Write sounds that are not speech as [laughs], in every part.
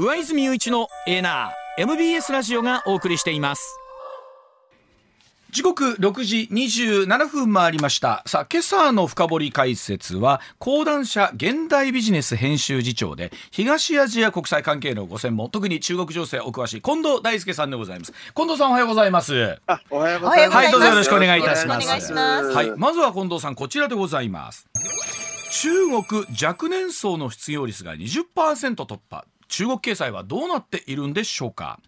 上泉雄一のエナー MBS ラジオがお送りしています。時刻6時27分回りました。さあ今朝の深掘り解説は講談社現代ビジネス編集次長で東アジア国際関係のご専門特に中国情勢お詳しい近藤大輔さんでございます。近藤さんおはようございます。あおはようございます。はいどうぞよろしくお願いいたします。お願いします。はいまずは近藤さんこちらでございます。中国若年層の失業率が20%突破中国経済はどうなっているんでしょうか。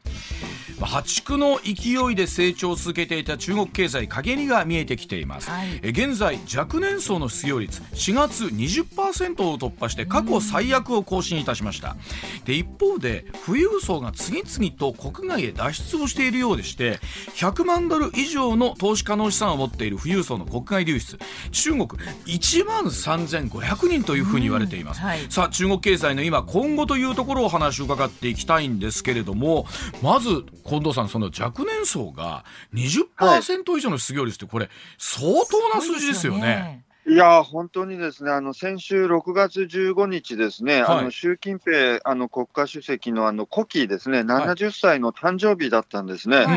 破竹の勢いで成長を続けていた中国経済陰りが見えてきています、はい。え現在若年層の失業率4月20%を突破して過去最悪を更新いたしました。で一方で富裕層が次々と国外へ脱出をしているようでして100万ドル以上の投資可能資産を持っている富裕層の国外流出。中国1万3500人というふうに言われています、うんはい。さあ中国経済の今今後というところをお話を伺っていきたいんですけれどもまず近藤さんその若年層が20%以上の失業率ってこれ相当な数字ですよね。いやー本当にですねあの先週6月15日ですね、はいあの習近平あの国家主席のあの古希ですね70歳の誕生日だったんですね。うん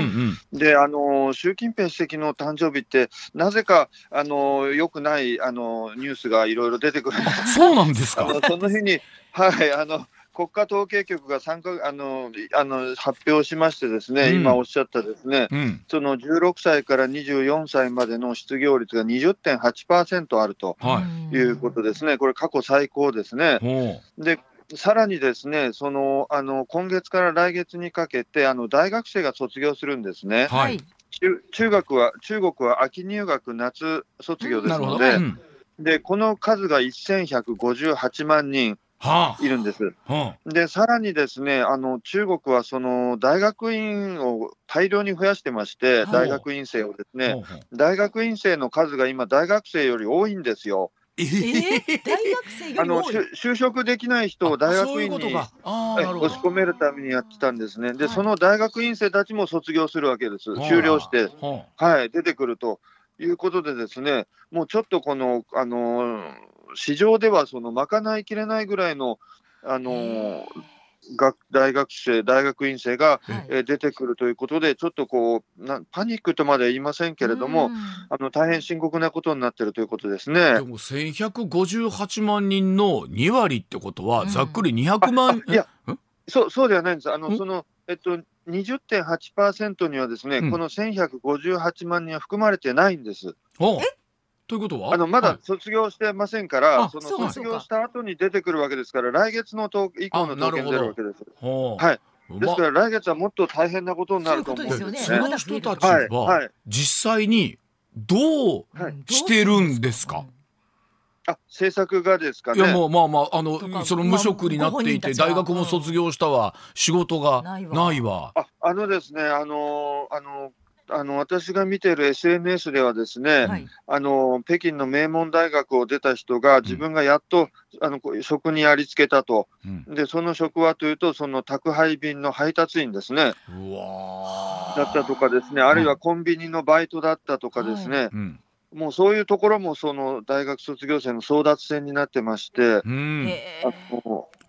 うんであの習近平主席の誕生日ってなぜかあの良くないあのニュースがいろいろ出てくるんですそうなんですか。[laughs] その日に、はい、あの国家統計局が参加あのあの発表しまして、ですね、うん今おっしゃったですね、うんその16歳から24歳までの失業率が20.8%あるとはいいうことですね、これ、過去最高ですね。ほでさらにですね、そのあの今月から来月にかけて、あの大学生が卒業するんですね。うはい。中中学は中国は秋入学、夏卒業で。すので、うんでこの数が1158万人はあ。いるんです。はで、さらにですね、あの中国はその大学院を大量に増やしてまして、はい大学院生をですあ。ね、大学院生の数が今、大学生より多いんですよ。ええー、大学生よあの就就職できない人を大学院に押し。込めるためにやってたんですね。で、はいその大学院生たちも卒業するわけです。修了して、ははい、出てくるということでですね、もうちょっとこの、あのー市場ではその賄いきれないぐらいの、あのー。学大学生、大学院生が、はい。えー出てくるということで、ちょっとこうなパニックとまでは言いませんけれども、うん。あの大変深刻なことになっているということですね。あでも1158万人の2割ってことはうん。ざっくり200万あいやそうそうではないんです。あん。のそのえっと20.8%にはですね、うん。この1158万人は含まれてないんです。おということは？あのまはい。だ卒業してませんから、あそのそうか。卒業した後に出てくるわけですから、来月の統以降の統計に出るわけです。はい。まですから来月はもっと大変なことになると思うんですそういうことですそよね。の人たちはい、ははい。実際にどうしてるんですか？あ、政策がですかいやね。もうまあまああのその無職になっていて大学も卒業したわ。仕事がないわ。ないわ。あ、あのですね、あのあのあの私が見ている SNS ではですね、はい。あの北京の名門大学を出た人が自分がやっと、あのこう職にありつけたと、うん。でその職はというと、その宅配便の配達員ですね、うわだったとかですね、あるいはコンビニのバイトだったとかですね、うんもうそういうところもその大学卒業生の争奪戦になってまして、うん。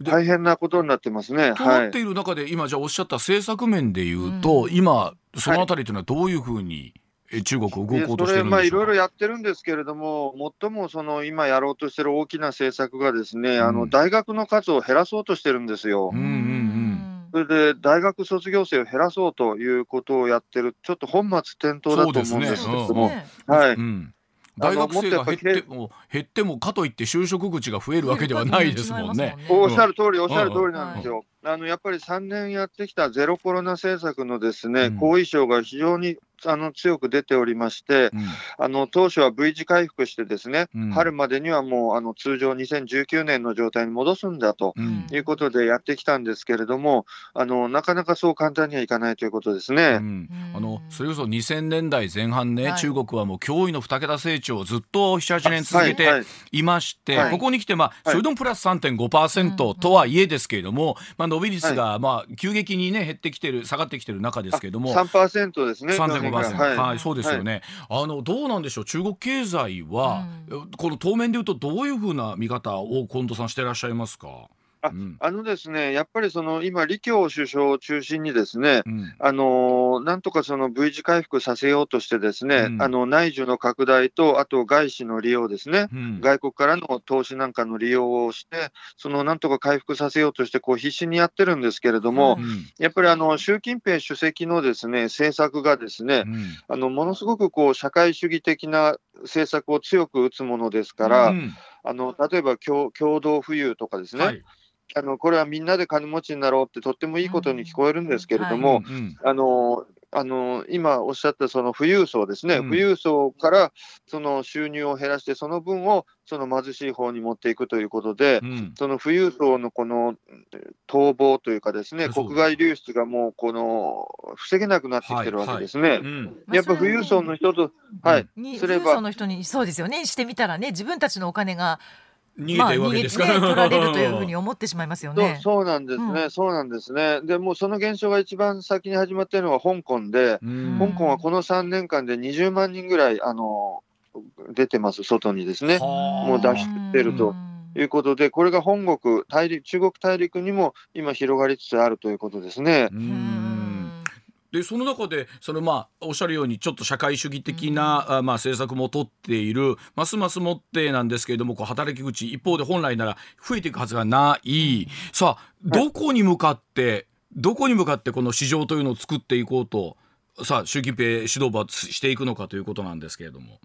大変なことになってますね。といっている中で今じゃあおっしゃった政策面で言うと、うん。今そのあたりというのはどういうふうにえ中国動こうとしてるんでしょうか？いろいろやってるんですけれども、最もその今やろうとしてる大きな政策がですね、あうん。の大学の数を減らそうとしてるんですよ。うんうんうんそれで大学卒業生を減らそうということをやってる、ちょっと本末転倒だと思うんですけども、ね。はい、大学生が減っても減ってもかといって就職口が増えるわけではないですもんね。おっしゃる通り、おっしゃるうん。通りなん。ですよ。あのやっぱり3年やってきたゼロコロナ政策のですね、うん。後遺症が非常にあの強く出ておりまして、うん。あの当初は V 字回復して、ですね、うん。春までにはもうあの通常2019年の状態に戻すんだと。うん。いうことでやってきたんですけれども、あのなかなかそう簡単にはいかないということですね。うん。あのそれこそ2000年代前半ね、はい。中国はもう驚異の2桁成長をずっと78年続けてはいはい。いまして、はい。ここに来て、まあ、はい。それでもプラス3.5%とはいえですけれども、まあ、伸び率が、まあ、急激にね減ってきてる下がってきてる中ですけれども。3%ですね。3.5%、はい、はい。そうですよね、あのどうなんでしょう？中国経済は、この当面でいうとどういうふうな見方を近藤さんしてらっしゃいますか？あうん。あのですね、やっぱりその今、李強首相を中心にですね、うん。あのなんとかその V 字回復させようとしてですね、うん。あの内需の拡大と、あと外資の利用ですね、うん。外国からの投資なんかの利用をして、そのなんとか回復させようとして、こう必死にやってるんですけれども、うん。やっぱりあの習近平主席のですね政策がですね、うん。あのものすごくこう社会主義的な政策を強く打つものですから、うん。あの例えば共共同富裕とかですね、はいあのこれはみんなで金持ちになろうってとってもいいことに聞こえるんですけれども、あのあの今おっしゃったその富裕層ですね、うん。富裕層からその収入を減らして、その分をその貧しい方に持っていくということで、うん。その富裕層のこのえー逃亡というかですね、国外流出がもうこの防げなくなってきてるわけですね。うん。やっぱ富裕層の人と、はい、にすれば富裕層の人にそうですよね。してみたらね自分たちのお金が逃げてるわけですから、まあ逃げてね取られるというふうに思ってしまいますよそうね。そうなんですね、うそうなんですね。でもうその現象が一番先に始まっているのは香港で、うん香港はこの3年間で20万人ぐらいあの出てます、外にですね。はあもう脱出してるということで、これが本国大陸、中国大陸にも今、広がりつつあるということですね。ううんんでその中でそのまあおっしゃるようにちょっと社会主義的な、あまあ政策も取っているますますもってなんですけれどもこう働き口一方で本来なら増えていくはずがない。さあどこに向かって、どこに向かってこの市場というのを作っていこうとさあ習近平指導部はしていくのかということなんですけれども。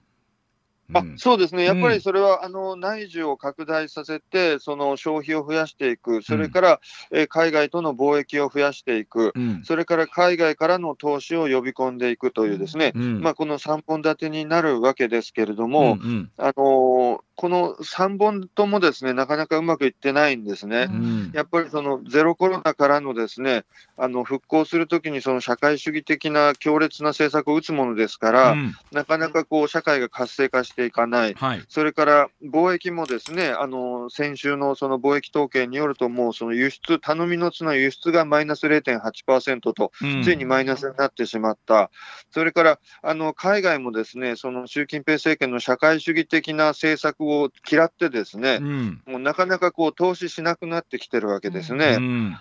あうん。そうですね、やっぱうん。りそれは、あの内需を拡大させて、その消費を増やしていく、それから、えー海外との貿易を増やしていく、うん。それから海外からの投資を呼び込んでいくというですね、うん。まあ、この3本立てになるわけですけれども、うんあのーこの3本ともですね、なかなかうまくいってないんですね。うん。やっぱりそのゼロコロナからのですね、あの復興するときにその社会主義的な強烈な政策を打つものですから、うん。なかなかこう社会が活性化していかない。はい。それから貿易もですね、あの先週のその貿易統計によると、もうその輸出、頼みの綱輸出がマイナス0.8%と、うん。ついにマイナスになってしまった、それからあの海外もですね、その習近平政権の社会主義的な政策を嫌ってですね、うん。もうなかなかこう投資しなくなってきてるわけですね。うん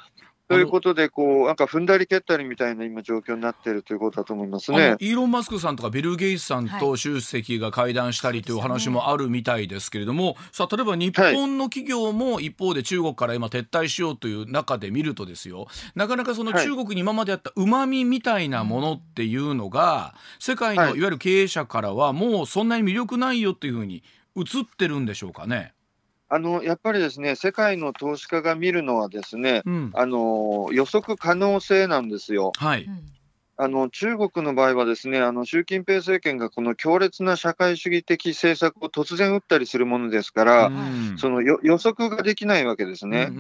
ということで、こうなんか踏んだり蹴ったりみたいな今、状況になっているということだと思いますね。イーロン・マスクさんとかビル・ゲイツさんはいと習主席が会談したりという話もあるみたいですけれども、さあ例えば日本の企業も一方で中国から今撤退しようという中で見るとですよなかなかそのはい中国に今まであったうまみみたいなものっていうのが世界のいはいわゆる経営者からはもうそんなに魅力ないよっていうふうに映ってるんでしょうかね。あのやっぱりですね、世界の投資家が見るのはですね、うん、あの予測可能性なんですよ。はい、うんあの中国の場合はですね、あの習近平政権がこの強烈な社会主義的政策を突然打ったりするものですから、うん。そのよ予測ができないわけですね。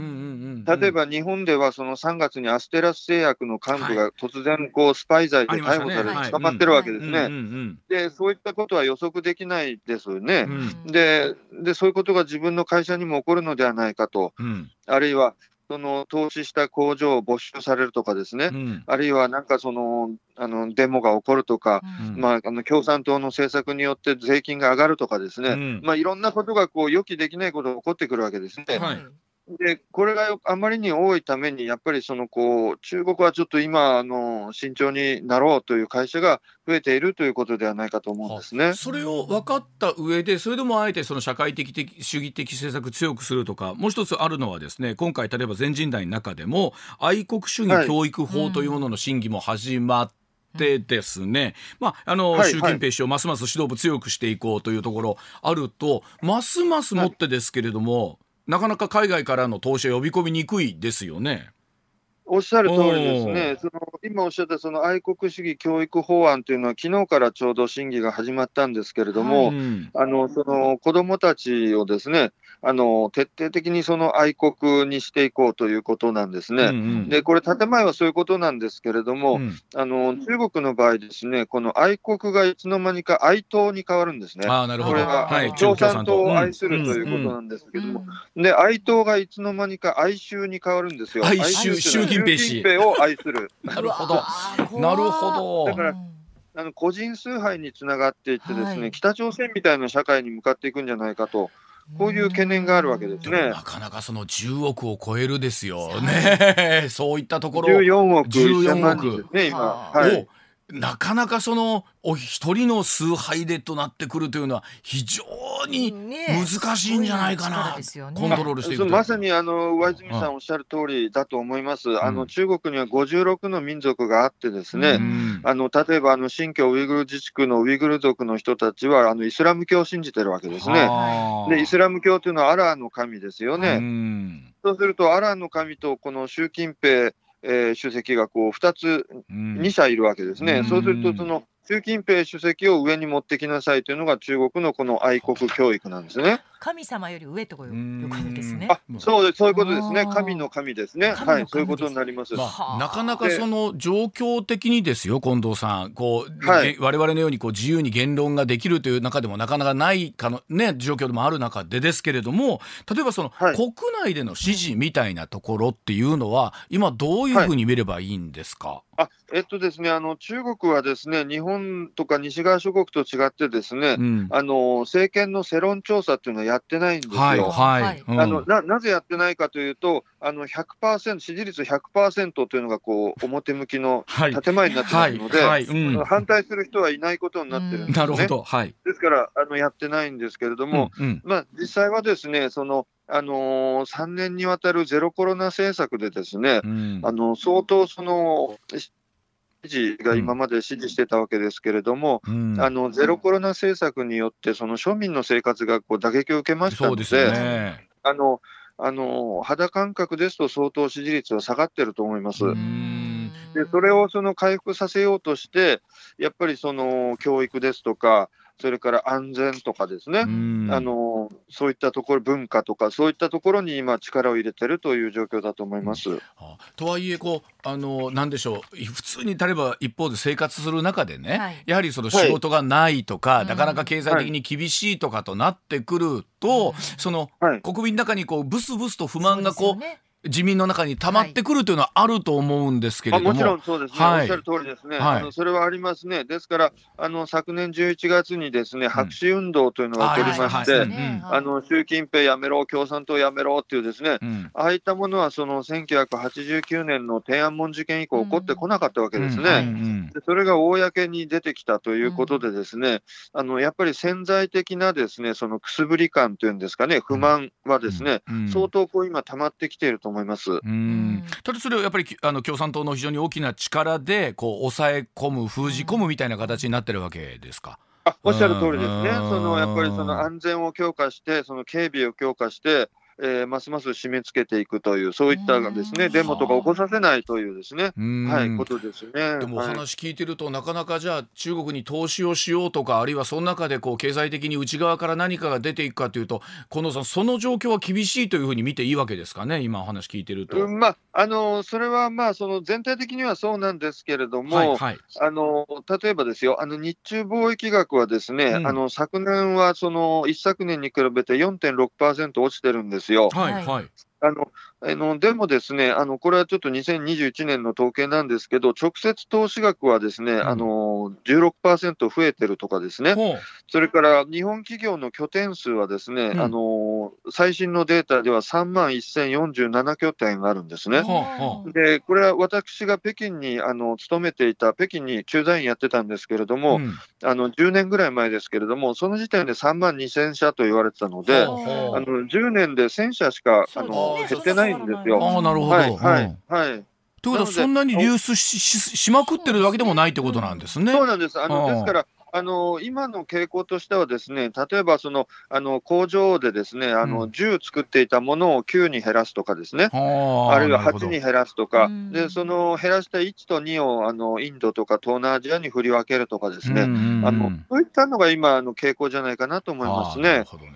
例えば日本ではその3月にアステラス製薬の幹部が突然こうスパイ罪で逮捕され捕まってるわけですうんね。うん。で、そういったことは予測できないですよね。う。ん。でで、そういうことが自分の会社にも起こるのではないかと、うん。あるいはその投資した工場を没収されるとかですね、うん。あるいはなんかそのあのデモが起こるとか、うん。まあ、あの共産党の政策によって税金が上がるとかですね、うん。まあ、いろんなことがこう予期できないことが起こってくるわけですね。はいで、これがあまりに多いために、やっぱりそのこう中国はちょっと今あの、慎重になろうという会社が増えているということではないかと思うんですね。それを分かった上でそれでもあえてその社会的的主義的政策強くするとかもう一つあるのはですね今回例えば全人代の中でも愛国主義教育法というものの審議も始まってですね、まああの、はい。習近平氏をますます指導部強くしていこうというところあるとますますもってですけれども、なかなか海外からの投資を呼び込みにくいですよね。おっしゃる通りですね、その今おっしゃったその愛国主義教育法案というのは、昨日からちょうど審議が始まったんですけれども、うん。あのその子どもたちをですねあの、徹底的にその愛国にしていこうということなんですね。うんうん。でこれ、建前はそういうことなんですけれども、うん。あの中国の場合ですね、この愛国がいつの間にか愛党に変わるんですね。ああなるほど。これは、はい共産党を愛すうんるということなんですけうんども、で愛党がいつの間にか哀愁に変わるんですよ。哀愁習近平氏。習近平を愛する。[laughs] なるほど。なるほどだからうんあの個人崇拝につながっていってですね、はい。北朝鮮みたいな社会に向かっていくんじゃないかとこういう懸念があるわけですねな。かなかその10億を超えるですよね。そういったところ14億14 1000万億ね、今。ははい。をなかなかそのお一人の崇拝でとなってくるというのは非常にね難しいんじゃないかな、すごい力ですよねコントロールしていくまさにあの上泉さんおっしゃる通りだと思います。あの中国には56の民族があってですね、うん。あの例えばあの新疆ウイグル自治区のウイグル族の人たちはあのイスラム教を信じてるわけですね。はあでイスラム教というのはアラーの神ですよね。うん。そうするとアラーの神とこの習近平、えー主席がこう2つうん2社いるわけですね。うんそうするとその習近平主席を上に持ってきなさいというのが中国のこの愛国教育なんですね。神様より上といううん。ことですね。あそうですそういうことですね。神の神ですね。はい、そういうことになります。なかなかその状況的にですよ近藤さん。こう、はい。え我々のようにこう自由に言論ができるという中でもなかなかないかの、ね、状況でもある中でですけれども例えばその、はい。国内での支持みたいなところっていうのは今どういうふうに見ればいいんですか、あえっとですね、あの中国はですね、日本とか西側諸国と違ってですね、うん。あの政権の世論調査っていうのはやってないんですよ。はいはい、はい。うん。あのななぜやってないかというと、あの100%支持率100%というのがこう表向きのはい。建前になってはいますので、はい、うん、反対する人はいないことになってるんですね。るほどはい、ですからあのやってないんですけれども、うんうん。まあ、実際はですね、そのあのー、3年にわたるゼロコロナ政策でですね、うん。あの相当その支持が今まで支持してたわけですけれども、うんあのゼロコロナ政策によって、その庶民の生活がこう打撃を受けましたので、でね。あのあの肌感覚ですと、相当支持率は下がってると思います。んでそれをその回復させようとして、やっぱりその教育ですとか、それから安全とかですね、うん。あのそういったところ、文化とか、そういったところに今、力を入れてるという状況だと思います。あとはいえこうあのなんでしょう。普通に例えば一方で生活する中でね、はい。やはりその仕事がないとか、はい。なかなか経済的に厳しいとかとなってくると、そのはい。国民の中にこうブスブスと不満がこうそうですよね自民の中に溜まってくるというのはあると思うんですけれども、あもちろんそうですね、はい。おっしゃる通りですね、はい。あのそれはありますね、ですから、あの昨年11月にですね白紙運動というのが起こりまして、はいはいはい。うん。あの習近平やめろ、共産党やめろっていうですね、うん。ああいったものはその1989年の天安門事件以降、起こってこなかったわけですうんね。それが公に出てきたということで、ですね、あのやっぱり潜在的なですねそのくすぶり感というんですかね、不満はですね、うん相当こう今、溜まってきていると思います。うん。ただそれをやっぱりきあの共産党の非常に大きな力でこう抑え込む封じ込むみたいな形になってるわけですか？あおっしゃる通りですね、うん。そのやっぱりその安全を強化して、その警備を強化して、えーますます締め付けていくという、そういったですね、うん。デモとか起こさせないというですね、うん。はい、ことですね。でもおはい。話聞いてると、なかなかじゃあ中国に投資をしようとかあるいはその中でこう経済的に内側から何かが出ていくかというと近藤さんその状況は厳しいというふうに見ていいわけですかね今お話聞いてると。うんまあ、あのそれはまあその全体的にはそうなんですけれども、はいはい。あの例えばですよ、あの日中貿易額はですね、うん。あの昨年はその一昨年に比べて4.6%落ちてるんですよ。はいはい。あのあのでもですね、あのこれはちょっと2021年の統計なんですけど、直接投資額はですね、ん。あの16%増えてるとかですね、それから日本企業の拠点数はですね、うん。あの最新のデータでは3万1047拠点あるんですね。で、これは私が北京にあの勤めていた、北京に駐在員やってたんですけれども、うん。あの10年ぐらい前ですけれども、その時点で3万2000社と言われてたので、あの10年で1000社しかあの減ってないんですよ。ああなるほど。はい、はいうん、はい。ということはそんなに流出しししまくってるわけでもないってことなんですね。そうなんです。あのですから、あの今の傾向としてはですね、例えばそのあの工場でですね、あのうん10作っていたものを9に減らすとかですね。はあるいはなるほど8に減らすとか、うんでその減らした1と2をあのインドとか東南アジアに振り分けるとかですね、うんうんうんあのそういったのが今、あの傾向じゃないかなと思いますね。なるほどね。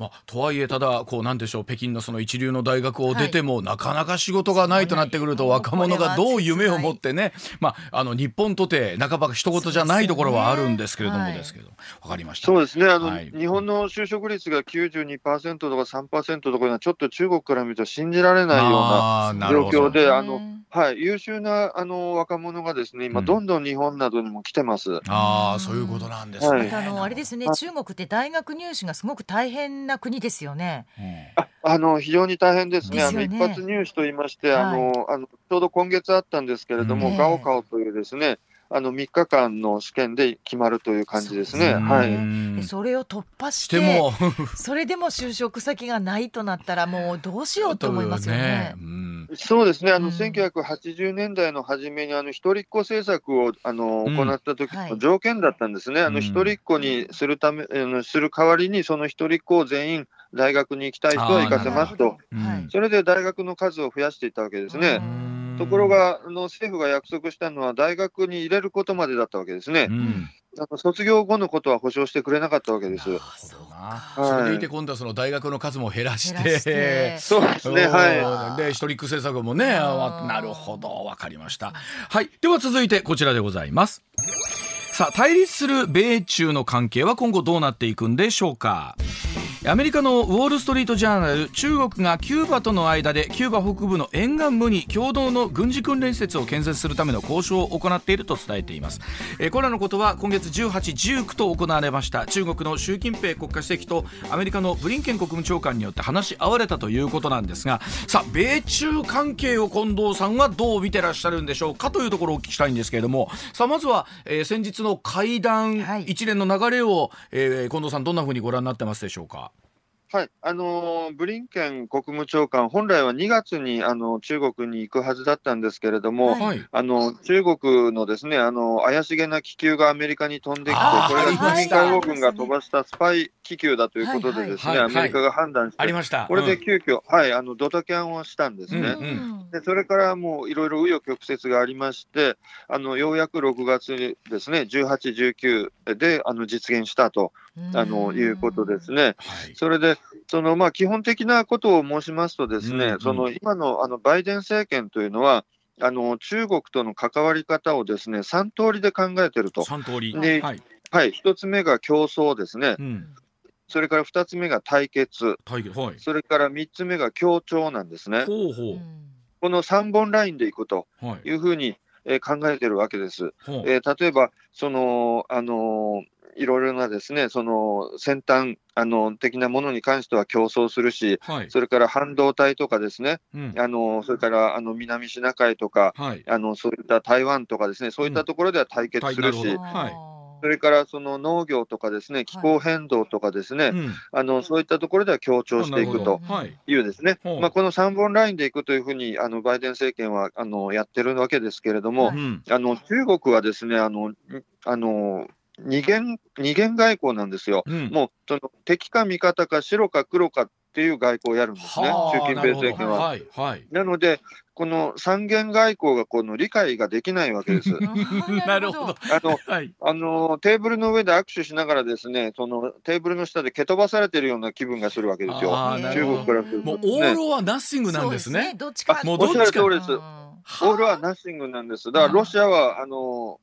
まあ、とはいえただこうなんでしょう北京のその一流の大学を出ても、なかなか仕事がないとなってくるとはい若者がどう夢を持ってね、まあ、あの日本とて半ば一言じゃないところはあるんですけれどもですけどわかりました。そうですね。あの、はい。日本の就職率が92%とか3%とかいうのは、ちょっと中国から見ると信じられないような状況で、あのうんはい、優秀なあの若者がですね、今、うん。どんどん日本などにも来てます。ああそういうことなんですね。はい。あのあれですねあ中国って大学入試がすごく大変な国ですよね。うん。ああの非常に大変ですね、あのですよね。一発入試といいまして、あはい。のあのちょうど今月あったんですけれども、うん。ガオカオというですねあの3日間の試験で決まるという感じですね。はい、それを突破ししてても [laughs] それでも就職先がないとなったらもうどうしようと思いますよね。うん。そうですね、あのうん。1980年代の初めにあの一人っ子政策をあのうん行った時はい。の条件だったんですね、あうん。の一人っ子にするため、する代わりに、その一人っ子を全員大学に行きたい人は行かせますと、うんはい。それで大学の数を増やしていったわけですね。うんところがあの政府が約束したのは大学に入れることまでだったわけですね。う。ん。あの卒業後のことは保証してくれなかったわけです。あそうかな。それでいて今度はその大学の数も減らし減らして。てそうですね、はい。う。んで一人っ子政策もねうん。なるほど。わかりました。はい。では続いてこちらでございます。さあ対立する米中の関係は今後どうなっていくんでしょうかアメリカのウォール・ストリート・ジャーナル中国がキューバとの間でキューバ北部の沿岸部に共同の軍事訓練施設を建設するための交渉を行っていると伝えています、えーこれらのことは今月18、19と行われました中国の習近平国家主席とアメリカのブリンケン国務長官によって話し合われたということなんですがさあ米中関係を近藤さんはどう見てらっしゃるんでしょうかというところをお聞きしたいんですけれどもさあまずは、えー先日の会談はい一連の流れを、えー近藤さんどんなふうにご覧になってますでしょうか？はい、あのーブリンケン国務長官、本来は2月にあの中国に行くはずだったんですけれども、はい。はい。あの中国のですねあの怪しげな気球がアメリカに飛んできて、これがありました。人民解放軍が飛ばしたスパイ気球だということで、ですね、はいはいはいアメリカが判断して。これでうん急遽、はい、あのドタキャンをしたんですね。うんうんでそれからもういろいろ紆余曲折がありまして、あのようやく6月にですね、18、19であの実現したとあのいうことですね。はいそれで、そのまあ基本的なことを申しますと、ですね、うんうんその今のあのバイデン政権というのは、あの中国との関わり方をですね3通りで考えてると、三通り。ではい。はい、1つ目が競争ですね、うん。それから2つ目が対決、対決はい。それから3つ目が協調なんですね。ほうほこの3本ラインでいくとい。いうふうに、えー考えてるわけです。えー例えば、その、あのーいろいろなですね、その先端あの的なものに関しては競争するし、はい。それから半導体とかですね、うん。あのそれからあの南シナ海とか、はい。あのそういった台湾とかですね、そういったところでは対決するし、うんはいそれからその農業とかですね、気候変動とかですね、うん。あのそういったところでは協調していくとい。いうですね、ほうまあ、この3本ラインでいくというふうにあのバイデン政権はあのやってるわけですけれども、はいうん。あの中国はですね、あのあの二元二元外交なんですよ。うん。もうその敵か味方か白か黒かっていう外交をやるんですね、はあ習近平政権は。なるほどはい。なので、この三元外交がこの理解ができないわけです。[laughs] はい。なるほど。。あのはい。あのテーブルの上で握手しながらですね、そのテーブルの下で蹴飛ばされてるような気分がするわけですよ。中国からすると、もうオールはナッシングなんですね。どっちかあもうどっちかおっしゃる通りですうんオールはナッシングなんです。だからロシアはあの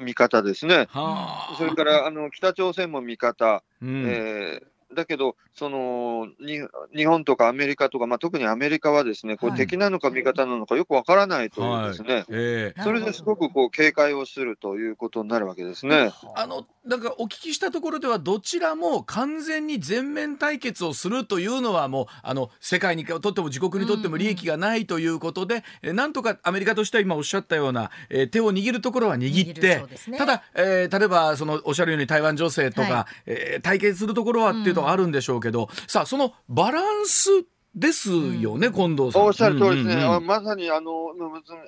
味方ですね。はあ。それからあの北朝鮮も味方、うん。えーだけどそのに、日本とかアメリカとか、まあ、特にアメリカはですね、こはい。れ敵なのか味方なのかよくわからないというですね、ええ。それですごくこう警戒をするということになるわけですね。あのなんかお聞きしたところではどちらも完全に全面対決をするというのはもうあの世界にとっても自国にとっても利益がないということで、えなんとかアメリカとしては今おっしゃったような、えー手を握るところは握ってね。ただ、えー例えばそのおっしゃるように台湾情勢とか、はい。えー対決するところはっていうのはあるんでしょうけど、さあそのバランスですよね、うん近藤さん。おっしゃる通りですね、うんうんまさにあの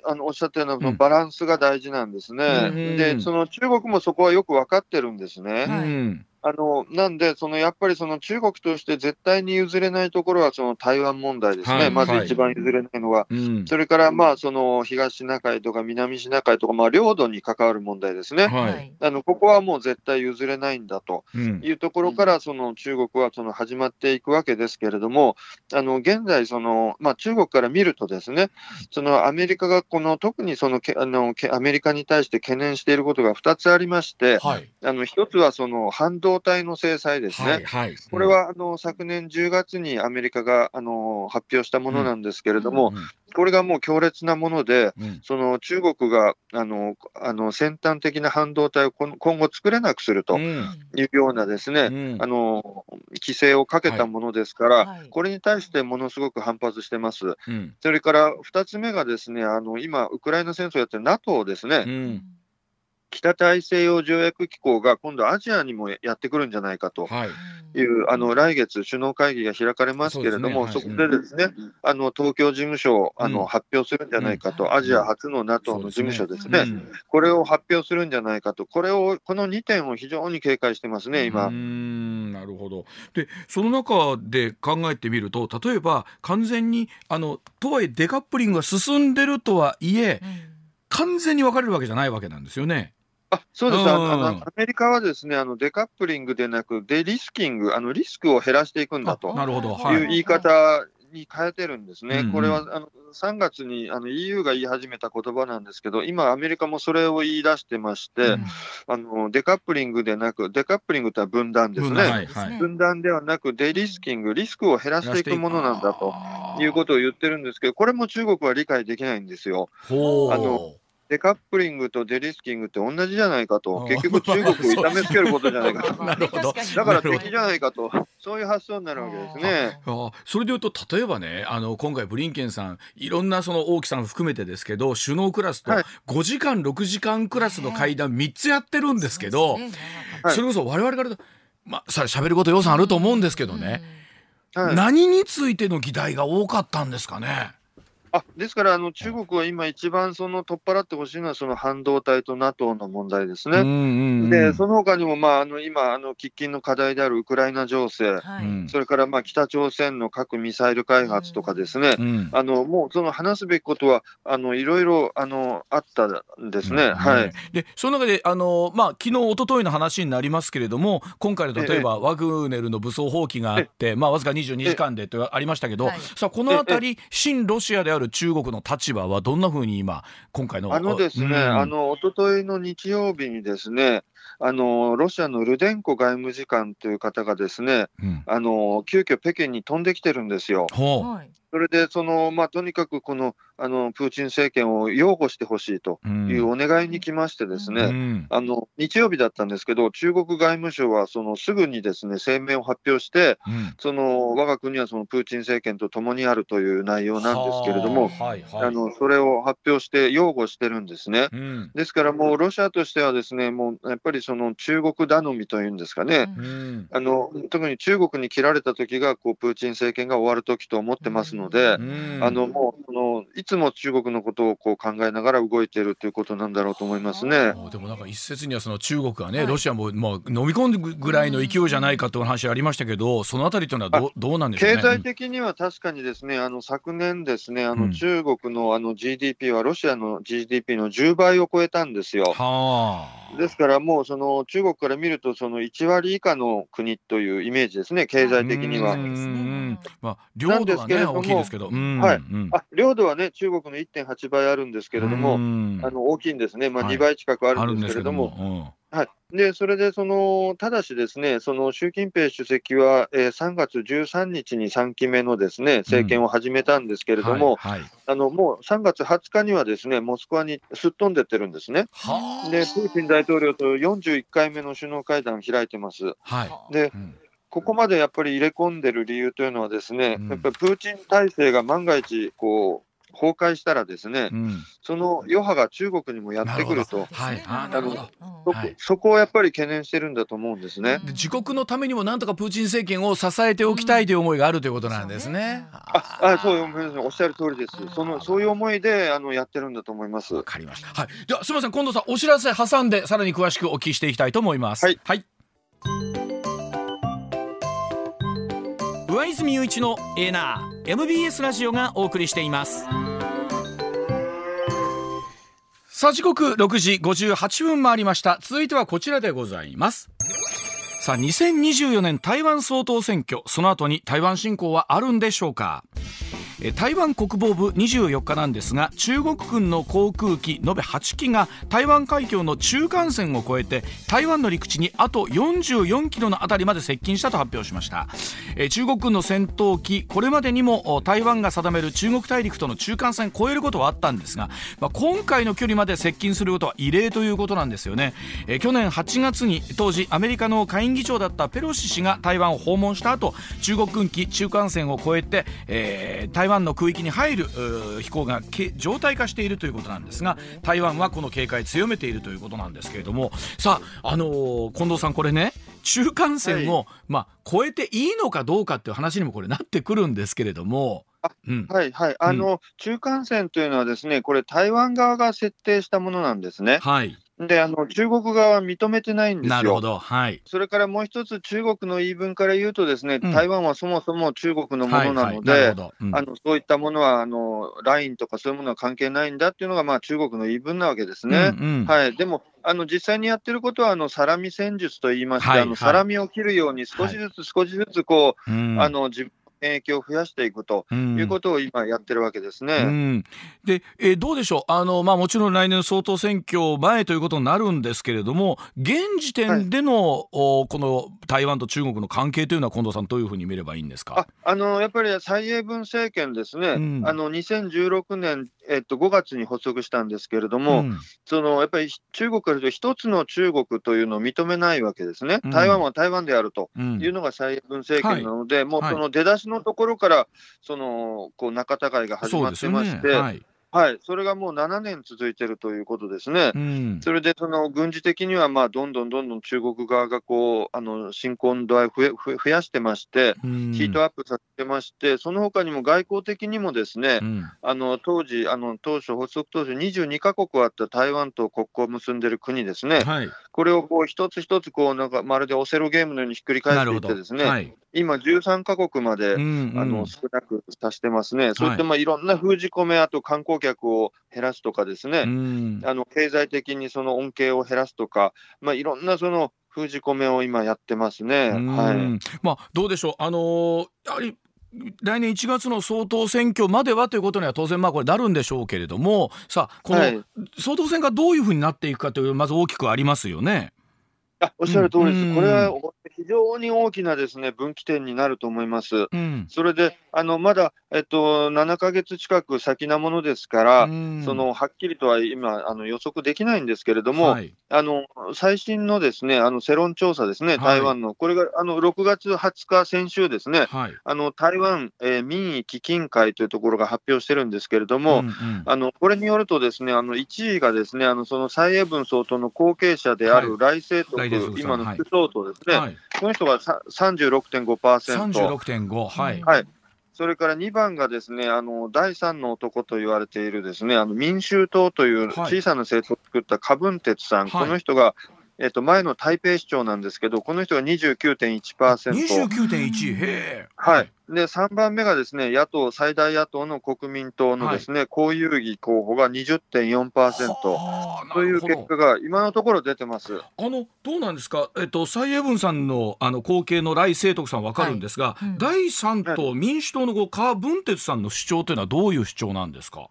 あのおっしゃったようなうんバランスが大事なんですね。うんで、その中国もそこはよく分かってるんですね。はいうんあのなんで、そのやっぱりその中国として絶対に譲れないところはその台湾問題ですね、はいまず一番譲れないのは。うん。それからまあその東シナ海とか南シナ海とか、まあ、領土に関わる問題ですね。はい。あのここはもう絶対譲れないんだとうん。いうところから、その中国はその始まっていくわけですけれども、あの現在その、まあ、中国から見ると、ですねそのアメリカがこの特にそのけあのけアメリカに対して懸念していることが2つありまして、はい。あの1つはその半導導体の制裁ですね。はいはい。これはあの昨年10月にアメリカがあの発表したものなんですけれども、うんこれがもう強烈なもので、うん。その中国があのあの先端的な半導体を今今後作れなくするとうん。いうようなですね、うん。あの規制をかけたものですから、はい。これに対してものすごく反発してます。うん。それから2つ目がですね、あの今、ウクライナ戦争やってる NATO ですね、うん北大西洋条約機構が今度アジアにもやってくるんじゃないかと。はい。いう、あの来月、首脳会議が開かれますけれども、そ,、ね。はい。こでですね、あの東京事務所をあの、うん。発表するんじゃないかと、うん。アジア初の NATO の事務所ですね、うん。これを発表するんじゃないかと、これをこの2点を非常に警戒してますね、今。うーんなるほど。でその中で考えてみると例えば完全にあのとはいえデカップリングが進んでるとはいえ完全に分かれるわけじゃないわけなんですよね。あそうです。あの、アメリカはですねあのデカップリングでなく、デリスキング、あのリスクを減らしていくんだとい。いう言い方に変えてるんですね。これはあの3月にあの EU が言い始めた言葉なんですけど、今、アメリカもそれを言い出してまして、うん。あのデカップリングでなく、デカップリングってのは分断ですね。分断はいはい。分断ではなく、デリスキング、リスクを減らしていくものなんだということを言ってるんですけど、これも中国は理解できないんですよ。ほう。あのデカップリングとデリスキングって同じじゃないかと。あ、結局中国を痛めつけることじゃないかと。[laughs] なるほど。確かに。だから敵じゃないかと、そういう発想になるわけですね。あそれでいうと例えばねあの今回ブリンケンさんいろんなその王毅さん含めてですけど首脳クラスとはい。5時間6時間クラスの会談3つやってるんですけど、それこそ我々からまあさ喋ること予算あると思うんですけどね、はい、何についての議題が多かったんですかね？あですからあの、中国は今、一番その取っ払ってほしいのは、その半導体と NATO の問題ですね。うんうんうん。で、その他にも、まあ、あの今、あの喫緊の課題であるウクライナ情勢、はい。うん。それからまあ北朝鮮の核・ミサイル開発とかですね、うん。あのもうその話すべきことは、あのいろいろあのあったんですね。はい。でその中であの、まあ、昨日一昨日の話になりますけれども今回の例えば、ワグネルの武装放棄があって、まあ、わずか22時間でとありましたけど、はい。さあこのあたり親ロシアである中国の立場はどんなふうに今今回のあのですね、うん。あの一昨日の日曜日にですね、あのロシアのルデンコ外務次官という方がですね、うん。あの急遽北京に飛んできてるんですよ。ほはいそれでその、まあ、とにかくこのあのプーチン政権を擁護してほしいというお願いに来ましてですね、うん。あの日曜日だったんですけど、中国外務省はそのすぐにですね声明を発表して、うん。その我が国はそのプーチン政権と共にあるという内容なんですけれども、はいはい。あのそれを発表して擁護してるんですね。うん。ですからもうロシアとしてはですね、もうやっぱりその中国頼みというんですかね、あの特に中国に切られた時がこうプーチン政権が終わる時と思ってますので、うんあのもうそのいつも中国のことをこう考えながら動いているということなんだろうと思いますね。でもなんか一説にはその中国がね、はいロシアもまあ飲み込んでくぐらいの勢いじゃないかという話ありましたけど、そのあたりというのはどうどうなんでしょうね？経済的には確かにですね、あの昨年ですね、あうんの中国のあの GDP はロシアの GDP の10倍を超えたんですよ。はあ。ですからもうその中国から見ると、その1割以下の国というイメージですね、経済的にはまあ領土がねなんですけれども大きいですけど、う。ん。はい。うん。あ領土はね、中国の1.8倍あるんですけれども、うん。あの大きいんですね、まあ、はい。2倍近くああるんでですすけれども、も、はい、でそれでその、ただしですね、その習近平主席は、えー3月13日に3期目のですね政権を始めたんですけうんれども、もう3月20日にはですねモスクワにすっ飛んでってるんですね。はあ。で、プーチン大統領と41回目の首脳会談を開いてます。はい。で、うんここまでやっぱり入れ込んでる理由というのはですね、うんやっぱりプーチン体制が万が一こう崩壊したらですね、うんその余波が中国にもやってくると。はいあなるほどそはいそこをやっぱり懸念してるんだと思うんですね。で自国のためにもなんとかプーチン政権を支えておきたいという思いがあるということなんですね。ああそうおっしゃる通りです。そのそういう思いであのやってるんだと思います。わかりました。はい。ではすみません今度さんお知らせ挟んでさらに詳しくお聞きしていきたいと思います。はい。はい。上泉雄一のエーナー MBS ラジオがお送りしています。さあ時刻6時58分回りました。続いてはこちらでございます。さあ2024年台湾総統選挙その後に台湾侵攻はあるんでしょうか？台湾国防部24日なんですが中国軍の航空機延べ8機が台湾海峡の中間線を越えて台湾の陸地にあと44キロのあたりまで接近したと発表しました、え中国軍の戦闘機これまでにも台湾が定める中国大陸との中間線を越えることはあったんですが、まあ、今回の距離まで接近することは異例ということなんですよね、え去年8月に当時アメリカの下院議長だったペロシ氏が台湾を訪問した後中国軍機中間線を越えて、えー、台湾の空域に入る飛行が常態化しているということなんですが台湾はこの警戒強めているということなんですけれどもさあ、あのー、近藤さんこれね中間線を、はい、まあ、越えていいのかどうかっていう話にもこれなってくるんですけれども。うん、はいはい、あの、うん、中間線というのはですね、これ、台湾側が設定したものなんですね。はい。で、あの、中国側は認めてないんですよ。なるほど。はい。それからもう一つ、中国の言い分から言うとですね、うん、台湾はそもそも中国のものなので、あの、そういったものは、あの、ラインとかそういうものは関係ないんだっていうのが、まあ、中国の言い分なわけですね。うんうん、はい。でも、あの実際にやってることは、あのサラミ戦術といいまして、はい、あのサラミを切るように、少しずつ少しずつこう、はい、あの自免疫を増やしていくということを今やってるわけですね。うん、で、えー、どうでしょう？あの、まあ、もちろん来年総統選挙前ということになるんですけれども現時点での、はい、おこの台湾と中国の関係というのは近藤さんどういうふうに見ればいいんですか？ああのやっぱり蔡英文政権ですね、うん、あの2016年えっと、5月に発足したんですけれども、うん、そのやっぱり中国からと一つの中国というのを認めないわけですね、うん、台湾は台湾であるというのが蔡英文政権なので、もうその出だしのところから、そのこう仲違いが始まってまして。はい、それがもう7年続いてるということですね。うん、それでその軍事的にはまあどんどんどんどん中国側がこうあの侵攻の度合いを増やしてまして、うん、ヒートアップさせてまして、その他にも外交的にもですね、うん、あの当時、あの当初、発足当初、22か国あった台湾と国交を結んでる国ですね、はい、これをこう一つ一つこうなんかまるでオセロゲームのようにひっくり返していってですね、はい、今、13か国まで、うんうん、あの少なくさせてますね、そういったまあいろんな封じ込め、あと観光客を減らすとかですね、うん、あの経済的にその恩恵を減らすとか、まあ、いろんなその封じ込めを今やってますね。はい。まあ、どうでしょう、あのー、やはり来年1月の総統選挙まではということには当然まあこれなるんでしょうけれどもさあこの総統選がどういうふうになっていくかというまず大きくありますよね。あおっしゃる通りです、うん、これは非常に大きなですね分岐点になると思います。うん、それであのまだ、えっと、7か月近く先なものですから、うん、そのはっきりとは今あの予測できないんですけれども、はい、あの最新のですねあの世論調査ですね、台湾の、はい、これがあの6月20日、先週ですね、はい、あの台湾、えー、民意基金会というところが発表してるんですけれども、うんうん、あのこれによるとですねあの1位がですねあのその蔡英文総統の後継者である来清徳、今の副総統ですね、この人が36.5%。36.5、はい。はい。それから2番がですね、あの、第3の男と言われているですね、あの、民衆党という小さな政党を作ったカブンテツさん、はい、この人がえっと、前の台北市長なんですけど、この人が29.1%。29.1、へえ。はい。で、3番目がですね、野党、最大野党の国民党のですね、はい、遊戯候補が20.4%という結果が今のところ出てます。あの、どうなんですか、えっと、蔡英文さんのあの後継の来清徳さん分かるんですが、はいうん、第3党、民主党の柯文哲さんの主張というのはどういう主張なんですか？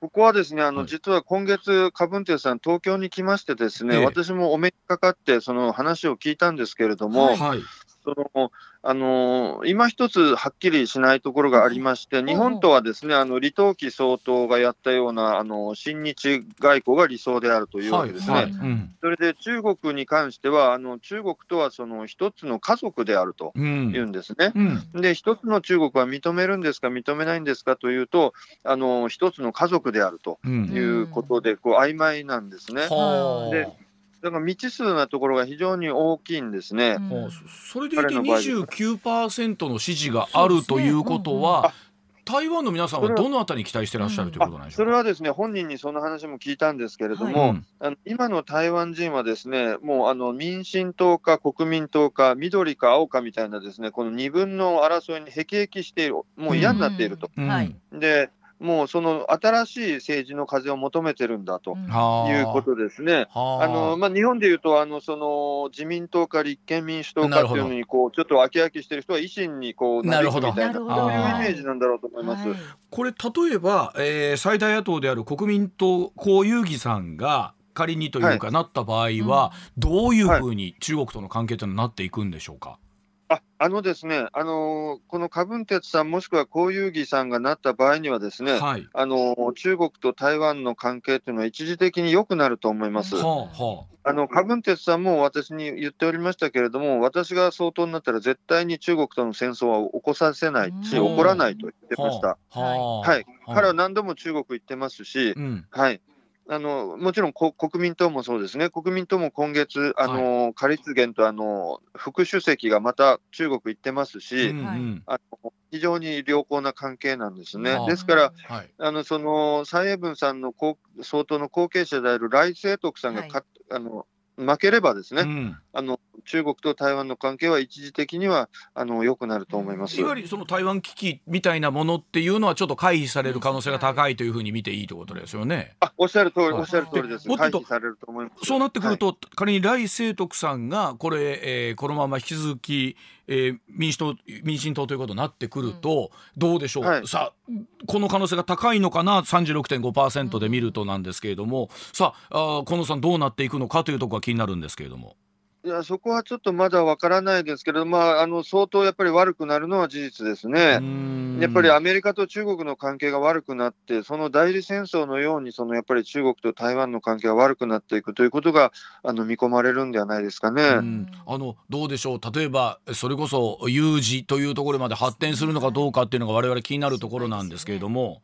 ここはですね、あの、実は今月、カブンテさん、東京に来ましてですね、ええ、私もお目にかかって、その話を聞いたんですけれども、はい、そのあの今一つはっきりしないところがありまして、日本とはですねあの李登輝総統がやったようなあの親日外交が理想であるというわけですね。はいはい。うん、それで中国に関しては、あの中国とはその一つの家族であるというんですね。うん。うん、で、一つの中国は認めるんですか、認めないんですかというと、あの一つの家族であるということで、こう曖昧なんですね。でだから未知数なところが非常に大きいんですね。うん、それでいて29%の支持があるということは、台湾の皆さんはどのあたりに期待してらっしゃるということなん。でしょうそれはですね本人にその話も聞いたんですけれども、はい、あの今の台湾人はですねもうあの民進党か国民党か緑か青かみたいなですねこの二分の争いに辟易しているもう嫌になっていると。うん。うん、でもうその新しい政治の風を求めてるんだとうん。いうことですね。はあ。のまあ、日本でいうとあのその自民党か立憲民主党かっていうのにこうちょっと飽き飽きしてる人は維新にこうなるほど。みたいなそういうイメージなんだろうと思います。はい。これ例えば、えー最大野党である国民党江遊義さんが仮にというかなった場合は、どういうふうに中国との関係というのはなっていくんでしょうか？ああのですね、あのこの柯文哲さん、もしくは江遊義さんがなった場合にはですね、はい。あの中国と台湾の関係というのは一時的に良くなると思います。はあはあの柯文哲さんも私に言っておりましたけれども、私が総統になったら絶対に中国との戦争は起こさせないし、うん起こらないと言ってあ。ました。はあ。ははい、彼は何度も中国行ってますし、うん。はい、あのもちろんこ国民党もそうですね、国民党も今月、あのカリツゲンとあの副主席がまた中国行ってますし、うんうん。あの非常に良好な関係なんですね。はあ。ですから、はい。あのその蔡英文さんの後総統の後継者である来清徳さんがか、あの負ければですね、うんあの中国と台湾の関係は一時的にはあの良くなると思います。いわゆるその台湾危機みたいなものっていうのはちょっと回避される可能性が高いというふうに見ていいということですよね。あおっしゃる通り、はいおっしゃる通りです。回避されると思います。そうなってくるはいと、仮に来清徳さんがこれ、えーこのまま引き続き、えー民主党民進党ということになってくると、どうでしょう、はいさあこの可能性が高いのかな36.5%で見るとなんですけれども、さああー河野さんどうなっていくのかというところが気になるんですけれども。いやそこはちょっとまだわからないですけれども、まあ、あの相当やっぱり悪くなるのは事実ですね。やっぱりアメリカと中国の関係が悪くなって、その代理戦争のように、そのやっぱり中国と台湾の関係が悪くなっていくということがあの見込まれるんではないですかね。うんあのどうでしょう例えばそれこそ有事というところまで発展するのかどうかっていうのが我々気になるところなんですけれども。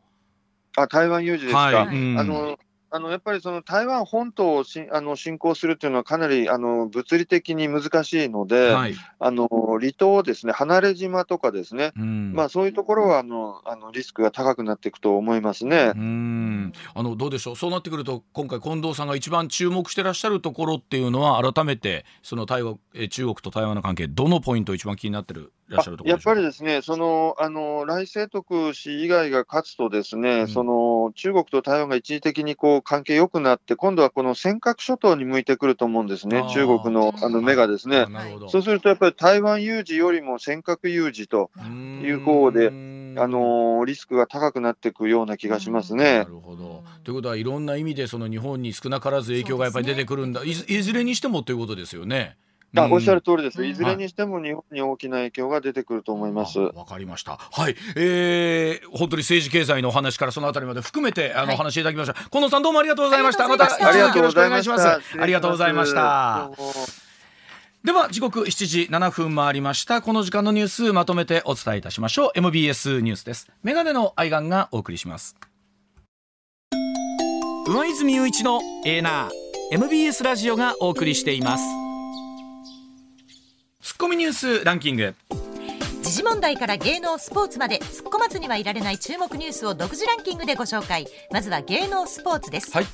あ台湾有事ですか。はいうんあのあのやっぱりその台湾本島をしあの侵攻するというのは、かなりあの物理的に難しいので、はい。あの離島ですね、離れ島とかですね、うん。まあ、そういうところはあのあのリスクが高くなっていくと思いますね。うん。あのどうでしょう？そうなってくると今回近藤さんが一番注目してらっしゃるところっていうのは改めてその台湾え中国と台湾の関係どのポイント一番気になってるらっしゃるところやっぱりですね、そのあの来清徳氏以外が勝つと、ですね、うん。その中国と台湾が一時的にこう関係良くなって、今度はこの尖閣諸島に向いてくると思うんですね中国のあの目がですね。そうすると、やっぱり台湾有事よりも尖閣有事と、いう方でうん。あのーリスクが高くなっていくような気がしますなね。るほど。ということはいろんな意味でその日本に少なからず影響がやっぱり出てくるんだ、いずいずれにしてもということですよね。おっしゃる通りです。うんいずれにしても日本に大きな影響が出てくると思います。あわかりました。はい、えー、本当に政治経済のお話からそのあたりまで含めてあの、はいお話しいただきました。近藤さんどうもありがとうございました。ありがとうございましたよろしくお願いあします。ありがとうございました。では時刻7時7分回りました。この時間のニュースまとめてお伝えいたしましょう。MBS ニュースです。メガネの愛玩がお送りします。上泉雄一のエーナー MBS ラジオがお送りしています。ツッコミニュースランキング。時事問題から芸能スポーツまで突っ込まずにはいられない注目ニュースを独自ランキングでご紹介。まずは芸能スポーツです、はい。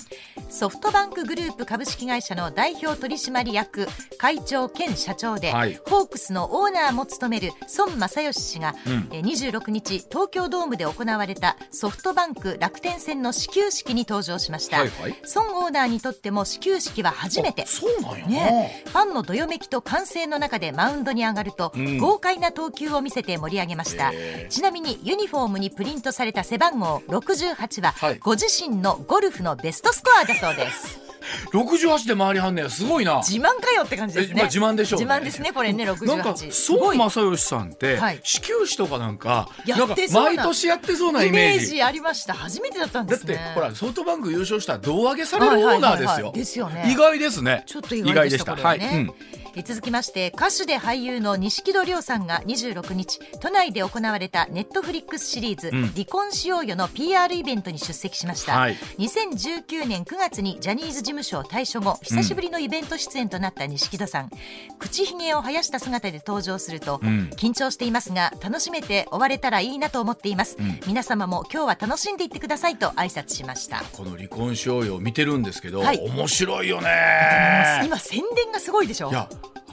ソフトバンクグループ株式会社の代表取締役会長兼社長で、はい。ホークスのオーナーも務める孫正義氏が、うん。えー26日東京ドームで行われたソフトバンク楽天戦の始球式に登場しました、はいはい。孫オーナーにとっても始球式は初めて。あそうなんやな。ね。ファンのどよめきと歓声の中でマウンドに上がると、うん。豪快な投球を見せて盛り上げました。へーちなみにユニフォームにプリントされた背番号68は、はい。ご自身のゴルフのベストスコアだそうです。[laughs] 68で回りはんねや。すごいな。自慢かよって感じですね。えまあ自慢でしょうね。自慢ですねこれねなんか68すごい。孫正義さんって、はい。始球式とかなんかやな。んか毎年やってそうなイイメージありました。初めてだったんでだって、すねほらソフトバンク優勝したら胴上げされるオーナーですよ、はいはいはいはいですよね。意外ですね。ちょっと意外でしたね、はい、うん。え続きまして歌手で俳優の錦戸亮さんが26日都内で行われたネットフリックスシリーズ「うん。離婚しようよ」の PR イベントに出席しました、はい。2019年9月にジャニーズ事務所を退所後久しぶりのイベント出演となった錦戸さん、口ひげを生やした姿で登場すると、うん。緊張していますが楽しめて終われたらいいなと思っています、ん。皆様も今日は楽しんでいってくださいと挨拶しました。この離婚しようよ見てるんですけど、はい。面白いよね。[laughs] 今宣伝がすごいでしょ？いや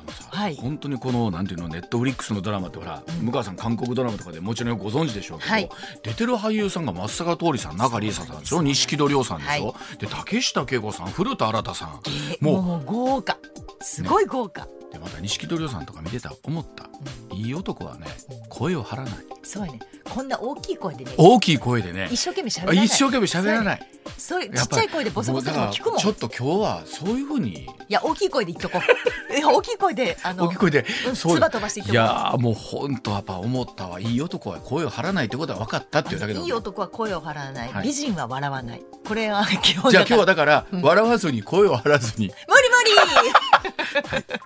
あのさ、はい。本当にこのなんていうのネットフリックスのドラマってほら、向川さん韓国ドラマとかでもちろんご存知でしょうけど、はい。出てる俳優さんが松坂桃李さん中里依紗さんでしょ？錦戸亮さんでしょ、はで竹下恵子さん古田新太さん。えもう。もう豪華。すごい豪華、でまた錦戸亮さんとか見てた思った、いい男はね声を張らない。そうやね。こんな大きい声でね。大きい声でね。一生懸命喋らない。一生懸命喋らない。そうちやっちゃい声でボソボソ聞くもん。ちょっと今日はそういうふうに。いや大きい声で言っとこう。[laughs] いや大きい声であの大きい声でうんそう唾飛ばしていやーもう本当やっぱ思ったわ。いい男は声を張らないってことは分かったっていうだけだいい男は声を張らない、はい。美人は笑わない。これは基本じゃあ今日はだだから、うん。笑わずに声を張らずに。無理無理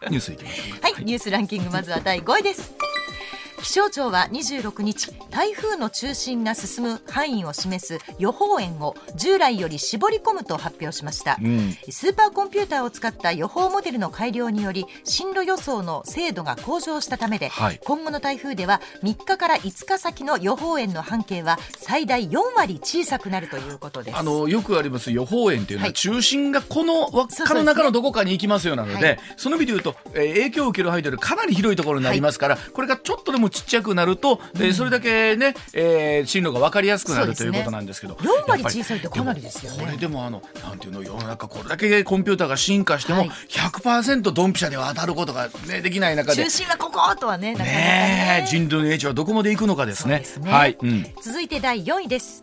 ニュースいきましょうか。はい、ニュースランキングまずは第5位です。気象庁は26日台風の中心が進む範囲を示す予報円を従来より絞り込むと発表しました、うん。スーパーコンピューターを使った予報モデルの改良により進路予想の精度が向上したためで、はい。今後の台風では3日から5日先の予報円の半径は最大4割小さくなるということです。あのよくあります予報円っていうのは、はい。中心がこの輪っかの中のどこかに行きますよなのではいその意味で言うと、えー影響を受ける範囲というのはかなり広いところになりますから、これがちょっとでもちっちゃくなると、えーそれだけね、えー進路が分かりやすくなそうですね。るということなんですけど4割小さいってかなりですよね。もこれでもあのなんていうの世の中これだけコンピューターが進化しても、はい。100%ドンピシャでは当たることが、ね、できない中で。中心はこことはねね。ねえ人類の英知はどこまで行くのかですね。ね。はい、うん。続いて第4位です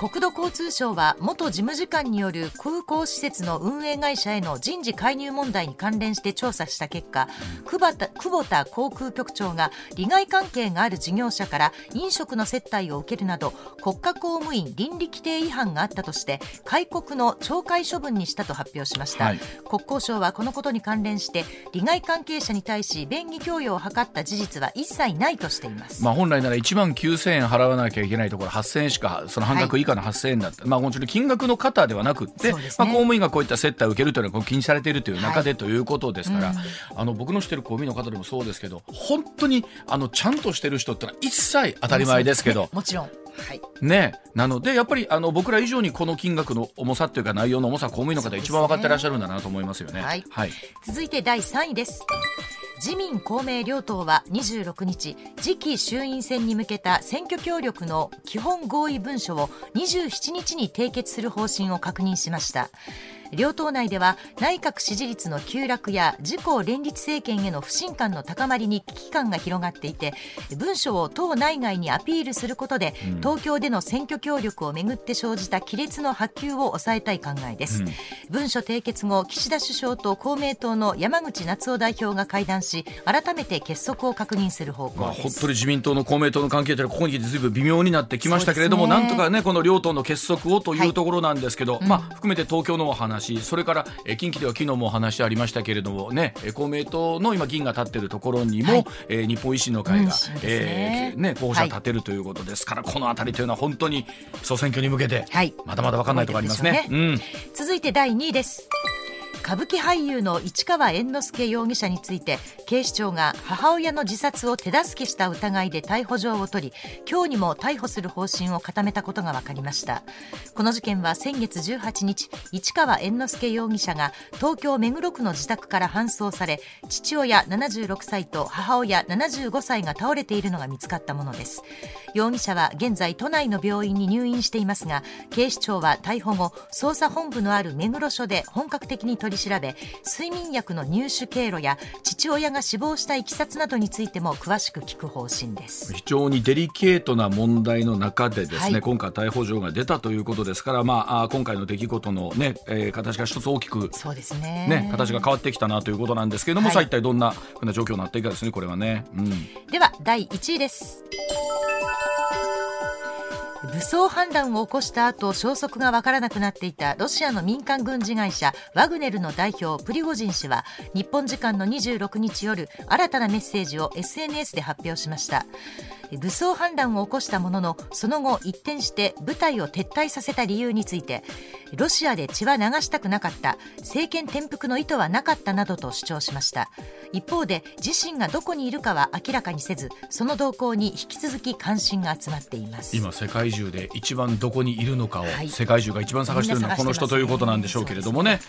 国土交通省は元事務次官による空港施設の運営会社への人事介入問題に関連して調査した結果久保田久保田航空局長が利害関係がある事業者から飲食の接待を受けるなど国家公務員倫理規定違反があったとして戒告の懲戒処分にしたと発表しました、はい。国交省はこのことに関連して利害関係者に対し便宜供与を図った事実は一切ないとしています、まあ、本来なら1万9000円払わなきゃいけないところ8000円しかその半額以下の8000円だった、まあ、もちろん金額の方ではなくって、ね。まあ、公務員がこういった接待を受けるというのはこう禁止されてい。るという中で、ということですから、うん。あの僕の知ってる公務員の方でもそうですけど本当にあのちゃんとしてる人ってのは一切当たり前ですけど。もちろんはい。ね、なのでやっぱりあの僕ら以上にこの金額の重さっていうか内容の重さ公務員の方が一番分かってらっしゃるんだなと思いますよね。はい。はい、続いて第3位です。自民公明両党は26日次期衆院選に向けた選挙協力の基本合意文書を27日に締結する方針を確認しました両党内では内閣支持率の急落や自公連立政権への不信感の高まりに危機感が広がっていて文書を党内外にアピールすることで、うん。東京での選挙協力をめぐって生じた亀裂の波及を抑えたい考えです、うん。文書締結後岸田首相と公明党の山口那津男代表が会談し改めて結束を確認する方まあ、向です、本当に自民党の公明党の関係というのはここにずいぶん微妙になってきましたけれども、ね。なんとかねこの両党の結束をというところなんですけど、うん。まあ含めて東京のお話それからえー近畿では昨日もお話ありましたけれどもねえー公明党の今議員が立っているところにも、はい。えー日本維新の会が、うんえーね候補者立てるということですから、この辺りというのは本当に総選挙に向けてはい。まだまだ分かんないところありますね。動いうん。続いて第2位です歌舞伎俳優の市川猿之助容疑者について警視庁が母親の自殺を手助けした疑いで逮捕状を取り今日にも逮捕する方針を固めたことが分かりました。この事件は先月18日市川猿之助容疑者が東京目黒区の自宅から搬送され父親76歳と母親75歳が倒れているのが見つかったものです。容疑者は現在都内の病院に入院していますが警視庁は逮捕後捜査本部のある目黒署で本格的に取り調べ睡眠薬の入手経路や父親が死亡したいきさつなどについても詳しく聞く方針です。非常にデリケートな問題の中でですね、はい。今回逮捕状が出たということですから、まあ、今回の出来事の、ねえー形が一つ大きく、そうですね。ね、形が変わってきたなということなんですけれども、はい。さあ一体どんなふうな状況になっていくかですねこれはね。うん。では第1位です武装反乱を起こした後消息が分からなくなっていたロシアの民間軍事会社ワグネルの代表プリゴジン氏は日本時間の26日夜新たなメッセージを SNS で発表しました武装反乱を起こしたもののその後一転して部隊を撤退させた理由についてロシアで血は流したくなかった政権転覆の意図はなかったなどと主張しました。一方で自身がどこにいるかは明らかにせずその動向に引き続き関心が集まっています。今世界中で一番どこにいるのかをはい。世界中が一番探しているのはこの人ということなんでしょうけれどもね